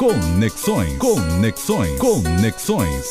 Conexões. Conexões. Conexões.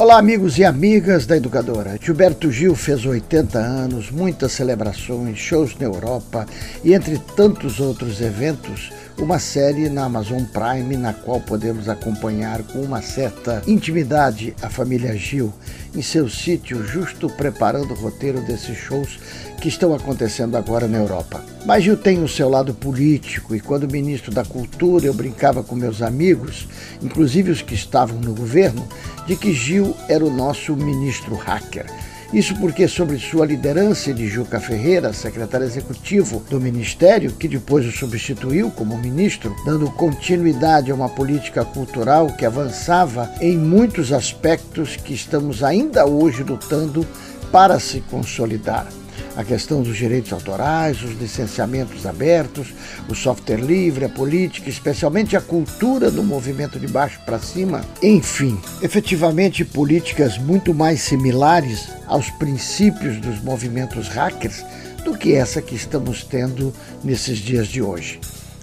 Olá, amigos e amigas da Educadora. Gilberto Gil fez 80 anos, muitas celebrações, shows na Europa e, entre tantos outros eventos, uma série na Amazon Prime na qual podemos acompanhar com uma certa intimidade a família Gil em seu sítio, justo preparando o roteiro desses shows que estão acontecendo agora na Europa. Mas Gil tem o seu lado político e quando ministro da Cultura eu brincava com meus amigos, inclusive os que estavam no governo, de que Gil era o nosso ministro hacker isso porque, sob sua liderança de Juca Ferreira, secretário executivo do Ministério, que depois o substituiu como ministro, dando continuidade a uma política cultural que avançava em muitos aspectos que estamos ainda hoje lutando para se consolidar a questão dos direitos autorais, os licenciamentos abertos, o software livre, a política, especialmente a cultura do movimento de baixo para cima, enfim, efetivamente políticas muito mais similares aos princípios dos movimentos hackers do que essa que estamos tendo nesses dias de hoje.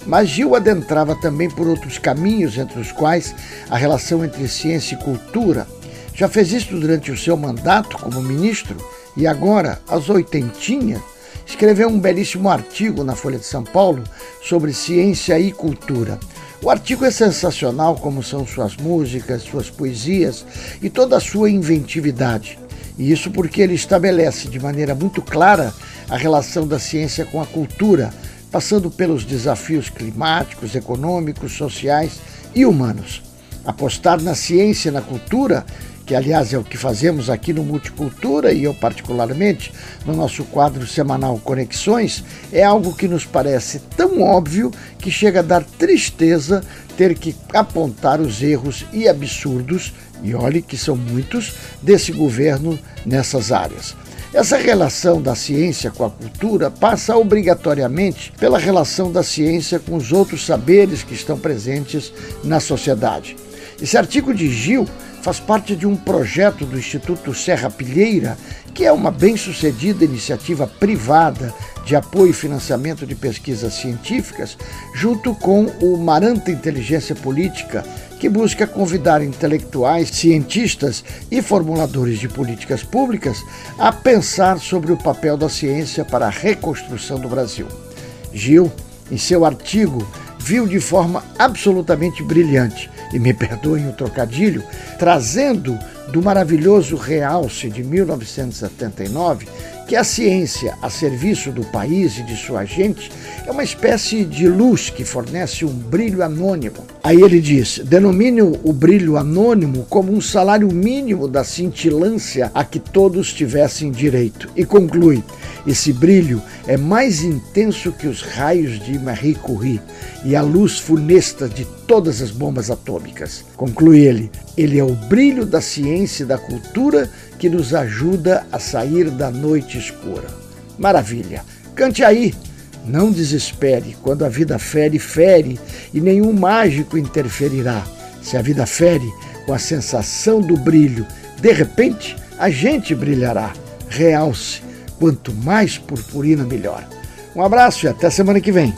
Mas Gil adentrava também por outros caminhos, entre os quais a relação entre ciência e cultura. Já fez isso durante o seu mandato como ministro e agora, aos oitentinha, escreveu um belíssimo artigo na Folha de São Paulo sobre ciência e cultura. O artigo é sensacional, como são suas músicas, suas poesias e toda a sua inventividade. E isso porque ele estabelece de maneira muito clara a relação da ciência com a cultura, passando pelos desafios climáticos, econômicos, sociais e humanos. Apostar na ciência e na cultura que aliás é o que fazemos aqui no Multicultura e eu particularmente no nosso quadro semanal Conexões, é algo que nos parece tão óbvio que chega a dar tristeza ter que apontar os erros e absurdos, e olhe que são muitos, desse governo nessas áreas. Essa relação da ciência com a cultura passa obrigatoriamente pela relação da ciência com os outros saberes que estão presentes na sociedade. Esse artigo de Gil faz parte de um projeto do Instituto Serra Pilheira, que é uma bem-sucedida iniciativa privada de apoio e financiamento de pesquisas científicas, junto com o Maranta Inteligência Política, que busca convidar intelectuais, cientistas e formuladores de políticas públicas a pensar sobre o papel da ciência para a reconstrução do Brasil. Gil, em seu artigo, viu de forma absolutamente brilhante e me perdoem o trocadilho, trazendo do maravilhoso realce de 1979 que a ciência a serviço do país e de sua gente é uma espécie de luz que fornece um brilho anônimo. Aí ele diz: denomine o brilho anônimo como um salário mínimo da cintilância a que todos tivessem direito. E conclui: esse brilho é mais intenso que os raios de Marie Curie e a luz funesta de todas as bombas atômicas. Conclui ele: ele é o brilho da ciência e da cultura que nos ajuda a sair da noite escura. Maravilha! Cante aí! Não desespere, quando a vida fere, fere, e nenhum mágico interferirá. Se a vida fere, com a sensação do brilho, de repente a gente brilhará. Realce, quanto mais purpurina, melhor. Um abraço e até semana que vem.